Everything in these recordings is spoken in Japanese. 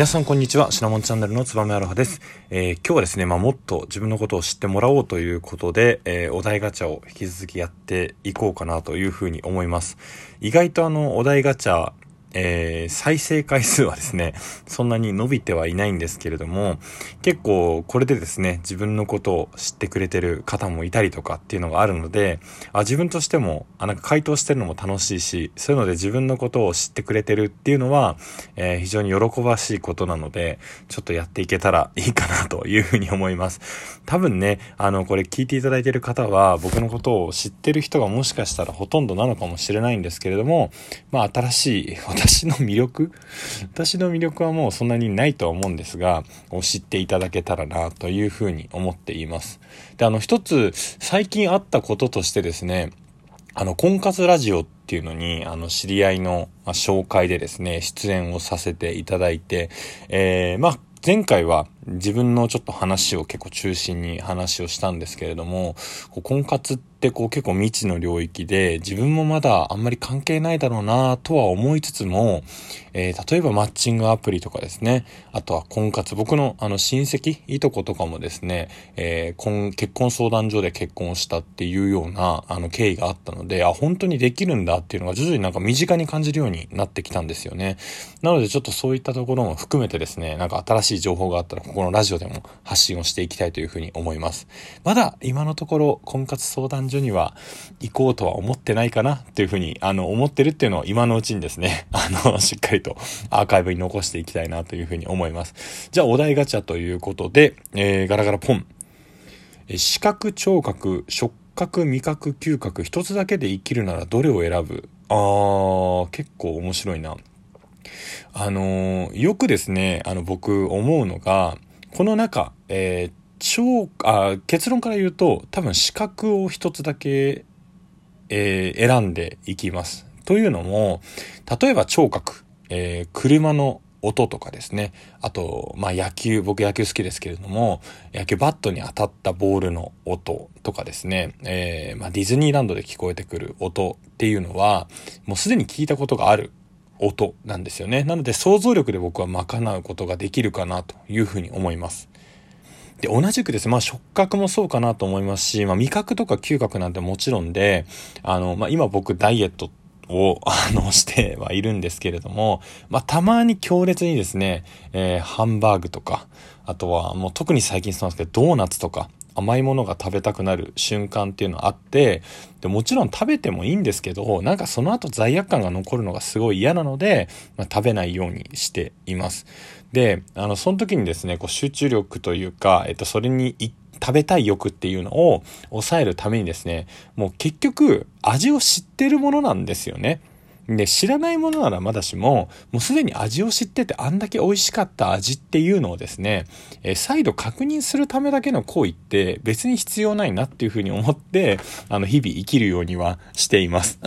皆さんこんにちは。シナモンチャンネルのつばめアロハです。えー、今日はですね、まあ、もっと自分のことを知ってもらおうということで、えー、お題ガチャを引き続きやっていこうかなというふうに思います。意外とあの、お題ガチャえー、再生回数はですね、そんなに伸びてはいないんですけれども、結構これでですね、自分のことを知ってくれてる方もいたりとかっていうのがあるので、あ自分としても、あなんか回答してるのも楽しいし、そういうので自分のことを知ってくれてるっていうのは、えー、非常に喜ばしいことなので、ちょっとやっていけたらいいかなというふうに思います。多分ね、あの、これ聞いていただいてる方は、僕のことを知ってる人がもしかしたらほとんどなのかもしれないんですけれども、まあ新しい私の魅力？私の魅力はもうそんなにないとは思うんですが、知っていただけたらなというふうに思っています。で、あの一つ最近あったこととしてですね、あの、婚活ラジオっていうのに、あの、知り合いの、ま紹介でですね、出演をさせていただいて、えー、まあ、前回は自分のちょっと話を結構中心に話をしたんですけれども、婚活ってこう結構未知の領域で自分もまだあんまり関係ないだろうなとは思いつつも、えー、例えばマッチングアプリとかですね、あとは婚活、僕のあの親戚、いとことかもですね、えー、結婚相談所で結婚したっていうようなあの経緯があったので、あ、本当にできるんだっていうのが徐々になんか身近に感じるようになってきたんですよね。なのでちょっとそういったところも含めてですね、なんか新しい情報があったらこのラジオでも発信をしていきたいというふうに思います。まだ今のところ婚活相談所には行こうとは思ってないかなっていうふうに、あの、思ってるっていうのを今のうちにですね、あの、しっかりとアーカイブに残していきたいなというふうに思います。じゃあお題ガチャということで、えー、ガラガラポン。視覚、聴覚、触覚、味覚、嗅覚、一つだけで生きるならどれを選ぶ？あー、結構面白いな。あの、よくですね、あの、僕思うのが、この中、えー、超、あ、結論から言うと、多分視覚を一つだけ、えー、選んでいきます。というのも、例えば聴覚、えー、車の音とかですね。あと、まあ野球、僕野球好きですけれども、野球バットに当たったボールの音とかですね。えー、まあディズニーランドで聞こえてくる音っていうのは、もうすでに聞いたことがある音なんですよね。なので想像力で僕は賄うことができるかなというふうに思います。で、同じくですね、まあ触覚もそうかなと思いますし、まあ味覚とか嗅覚なんてもちろんで、あの、まあ今僕ダイエットを、あの、してはいるんですけれども、まあたまに強烈にですね、えー、ハンバーグとか、あとはもう特に最近そうなんですけど、ドーナツとか、甘いものが食べたくなる瞬間っていうのはあって、でもちろん食べてもいいんですけど、なんかその後罪悪感が残るのがすごい嫌なので、まあ、食べないようにしています。で、あの、その時にですね、こう集中力というか、えっと、それに食べたい欲っていうのを抑えるためにですね、もう結局味を知ってるものなんですよね。で、知らないものならまだしも、もうすでに味を知っててあんだけ美味しかった味っていうのをですね、え再度確認するためだけの行為って別に必要ないなっていうふうに思って、あの、日々生きるようにはしています。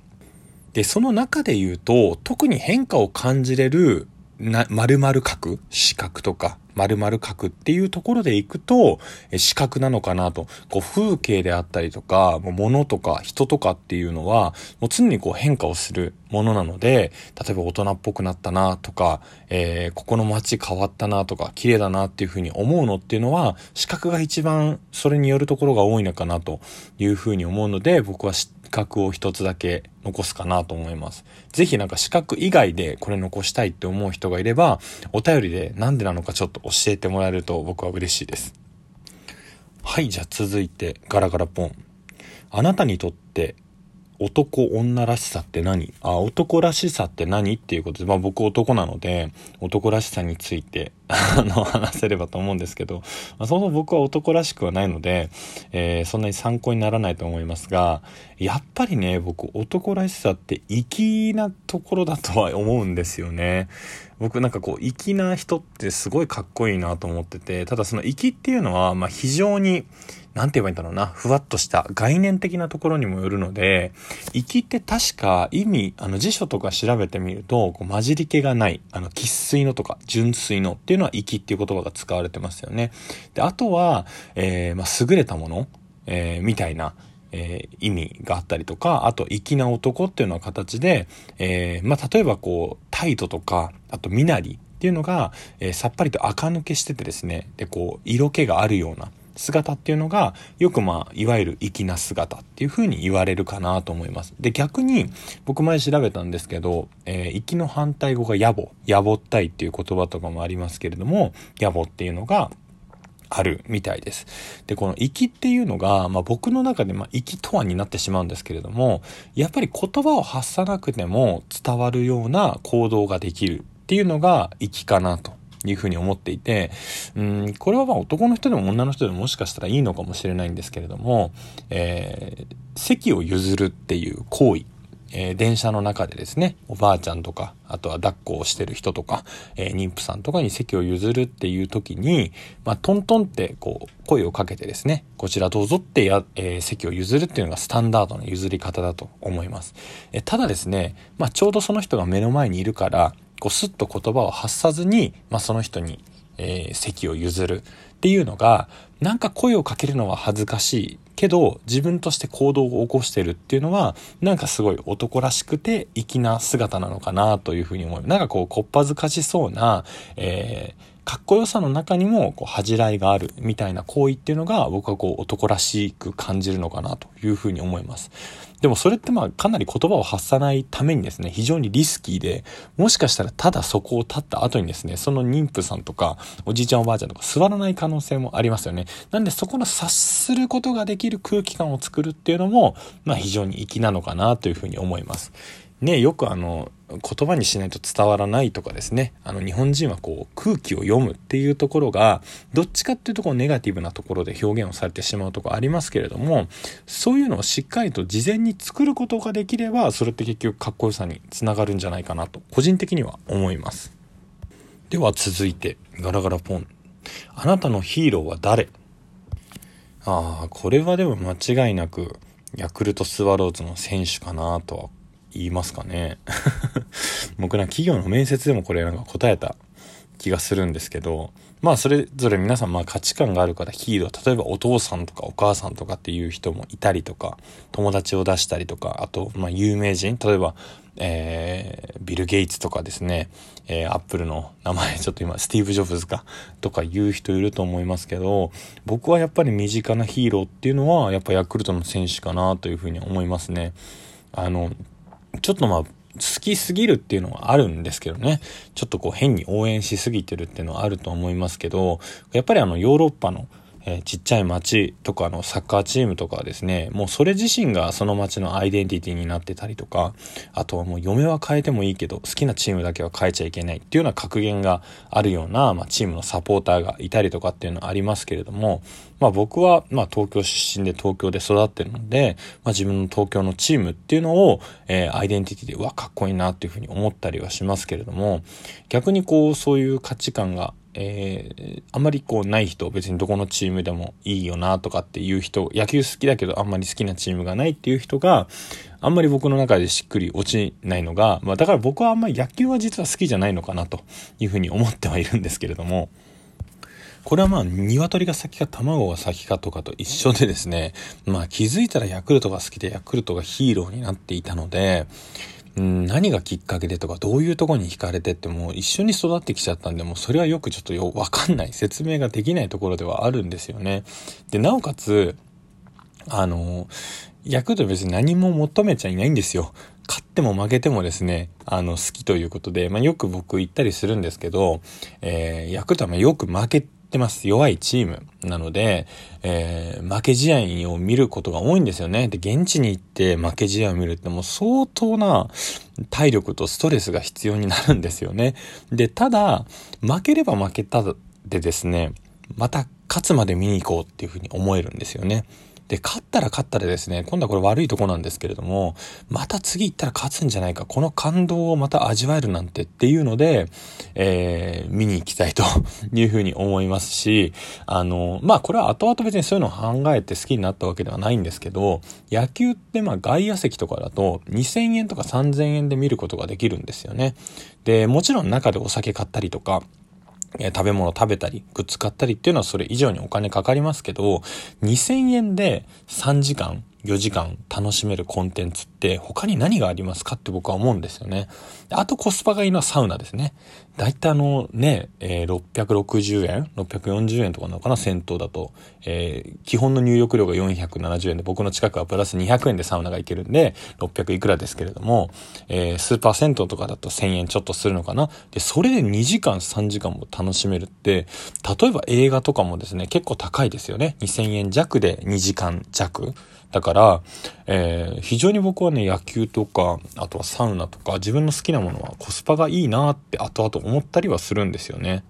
で、その中で言うと、特に変化を感じれるな、〇〇角視覚とか、〇〇角っていうところで行くと、視覚なのかなと。こう、風景であったりとか、もう物とか人とかっていうのは、もう常にこう変化をするものなので、例えば大人っぽくなったなとか、えー、ここの街変わったなとか、綺麗だなっていうふうに思うのっていうのは、視覚が一番それによるところが多いのかなというふうに思うので、僕は資格を一つだけ残すかなと思います。ぜひなんか資格以外でこれ残したいって思う人がいれば、お便りでなんでなのかちょっと教えてもらえると僕は嬉しいです。はい、じゃあ続いてガラガラポン。あなたにとって男女らしさって何？あ、男らしさって何っていうことで、まあ僕男なので、男らしさについて、あの、話せればと思うんですけど、まあ、そもそも僕は男らしくはないので、えー、そんなに参考にならないと思いますが、やっぱりね、僕男らしさって粋なところだとは思うんですよね。僕なんかこう、粋な人ってすごいかっこいいなと思ってて、ただその粋っていうのは、まあ非常に、なんて言えばいいんだろうな、ふわっとした概念的なところにもよるので、粋って確か意味、あの辞書とか調べてみると、こう混じり気がない、あの、喫水のとか純粋のっていうのは粋っていう言葉が使われてますよね。で、あとは、えー、まあ、優れたもの、えー、みたいなえー、意味があったりとか、あと、粋な男っていうのは形で、えー、まあ、例えばこう、タイトとか、あと、身なりっていうのが、えー、さっぱりと垢抜けしててですね、で、こう、色気があるような姿っていうのが、よくまあ、いわゆる粋な姿っていう風に言われるかなと思います。で、逆に、僕前調べたんですけど、えー、粋の反対語が野暮、野暮ったいっていう言葉とかもありますけれども、野暮っていうのが、あるみたいです。で、この粋っていうのが、まあ僕の中で、まあ粋とはになってしまうんですけれども、やっぱり言葉を発さなくても伝わるような行動ができるっていうのが粋かなというふうに思っていて、うん、これはまあ男の人でも女の人でももしかしたらいいのかもしれないんですけれども、えー、席を譲るっていう行為、えー、電車の中でですね、おばあちゃんとか、あとは抱っこをしてる人とか、えー、妊婦さんとかに席を譲るっていう時に、まあ、トントンってこう、声をかけてですね、こちらどうぞってや、えー、席を譲るっていうのがスタンダードな譲り方だと思います。えただですね、まあ、ちょうどその人が目の前にいるから、こうスッと言葉を発さずに、まあ、その人に、えー、席を譲るっていうのが、なんか声をかけるのは恥ずかしいけど、自分として行動を起こしてるっていうのは、なんかすごい男らしくて粋な姿なのかなというふうに思う。なんかこう、こっぱずかしそうな、えー、かっこよさの中にもこう恥じらいがあるみたいな行為っていうのが僕はこう男らしく感じるのかなというふうに思います。でもそれってまあかなり言葉を発さないためにですね、非常にリスキーで、もしかしたらただそこを立った後にですね、その妊婦さんとか、おじいちゃんおばあちゃんとか座らない可能性もありますよね。なんでそこの察することができる空気感を作るっていうのも、まあ非常に粋なのかなというふうに思います。ね、よくあの、言葉にしないと伝わらないとかですね、あの日本人はこう空気を読むっていうところが、どっちかっていうとこうネガティブなところで表現をされてしまうとこありますけれども、そういうのをしっかりと事前に作ることができれば、それって結局かっこよさにつながるんじゃないかなと、個人的には思います。では続いて、ガラガラポン。あなたのヒーローは誰？ああ、これはでも間違いなく、ヤクルトスワローズの選手かなとは言いますかね。僕な企業の面接でもこれなんか答えた気がするんですけど、まあそれぞれ皆さんまあ価値観があるからヒーロー、例えばお父さんとかお母さんとかっていう人もいたりとか、友達を出したりとか、あとまあ有名人、例えば、えー、ビル・ゲイツとかですね、えー、アップルの名前 ちょっと今、スティーブ・ジョブズか、とか言う人いると思いますけど、僕はやっぱり身近なヒーローっていうのは、やっぱヤクルトの選手かなというふうに思いますね。あの、ちょっとまあ、好きすぎるっていうのはあるんですけどね。ちょっとこう変に応援しすぎてるっていうのはあると思いますけど、やっぱりあのヨーロッパのえー、ちっちゃい町とかのサッカーチームとかですね、もうそれ自身がその町のアイデンティティになってたりとか、あとはもう嫁は変えてもいいけど、好きなチームだけは変えちゃいけないっていうような格言があるような、まあ、チームのサポーターがいたりとかっていうのはありますけれども、まあ僕は、まあ東京出身で東京で育ってるので、まあ自分の東京のチームっていうのを、えー、アイデンティティで、うわ、かっこいいなっていうふうに思ったりはしますけれども、逆にこう、そういう価値観がえー、あんまりこうない人、別にどこのチームでもいいよなとかっていう人、野球好きだけどあんまり好きなチームがないっていう人が、あんまり僕の中でしっくり落ちないのが、まあだから僕はあんまり野球は実は好きじゃないのかなというふうに思ってはいるんですけれども、これはまあ、鶏が先か卵が先かとかと一緒でですね、まあ気づいたらヤクルトが好きでヤクルトがヒーローになっていたので、うん、何がきっかけでとか、どういうとこに惹かれてってもう一緒に育ってきちゃったんで、もうそれはよくちょっとよ、わかんない、説明ができないところではあるんですよね。で、なおかつ、あの、ヤクルト別に何も求めちゃいないんですよ。勝っても負けてもですね、あの、好きということで、まあ、よく僕言ったりするんですけど、えー、ヤクルトはまよく負けってます。弱いチームなので、えー、負け試合を見ることが多いんですよね。で、現地に行って負け試合を見るってもう相当な体力とストレスが必要になるんですよね。で、ただ、負ければ負けたでですね、また勝つまで見に行こうっていうふうに思えるんですよね。で、勝ったら勝ったでですね、今度はこれ悪いとこなんですけれども、また次行ったら勝つんじゃないか、この感動をまた味わえるなんてっていうので、えー、見に行きたいと いうふうに思いますし、あの、まあこれは後々別にそういうのを考えて好きになったわけではないんですけど、野球ってまあ外野席とかだと2000円とか3000円で見ることができるんですよね。で、もちろん中でお酒買ったりとか、え食べ物食べたり、グッズ買ったりっていうのはそれ以上にお金かかりますけど、2000円で3時間4時間楽しめるコンテンツって他に何がありますかって僕は思うんですよね。あとコスパがいいのはサウナですね。だいたいあのね、えー、660円 ?640 円とかなのかな銭湯だと。えー、基本の入浴料が470円で僕の近くはプラス200円でサウナが行けるんで600いくらですけれども、えー、スーパー銭湯とかだと1000円ちょっとするのかな。で、それで2時間3時間も楽しめるって、例えば映画とかもですね、結構高いですよね。2000円弱で2時間弱。だから、えー、非常に僕はね、野球とか、あとはサウナとか、自分の好きなものはコスパがいいなって後々思ったりはするんですよね。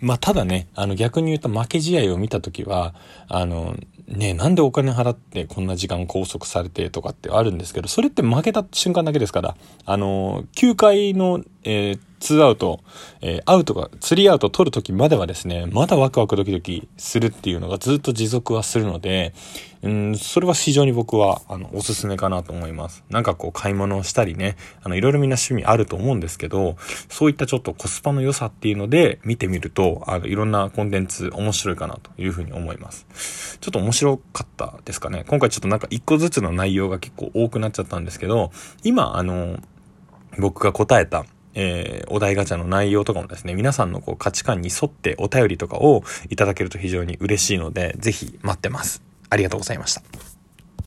まあ、ただね、あの逆に言うと負け試合を見たときは、あの、ねなんでお金払ってこんな時間拘束されてとかってあるんですけど、それって負けた瞬間だけですから、あの、9回の、えー2アウト、えー、アウトが、3アウト取るときまではですね、まだワクワクドキドキするっていうのがずっと持続はするので、うん、それは非常に僕は、あの、おすすめかなと思います。なんかこう、買い物をしたりね、あの、いろいろみんな趣味あると思うんですけど、そういったちょっとコスパの良さっていうので、見てみると、あの、いろんなコンテンツ面白いかなというふうに思います。ちょっと面白かったですかね。今回ちょっとなんか一個ずつの内容が結構多くなっちゃったんですけど、今、あの、僕が答えた、えー、お題ガチャの内容とかもですね、皆さんのこう価値観に沿ってお便りとかをいただけると非常に嬉しいので、ぜひ待ってます。ありがとうございました。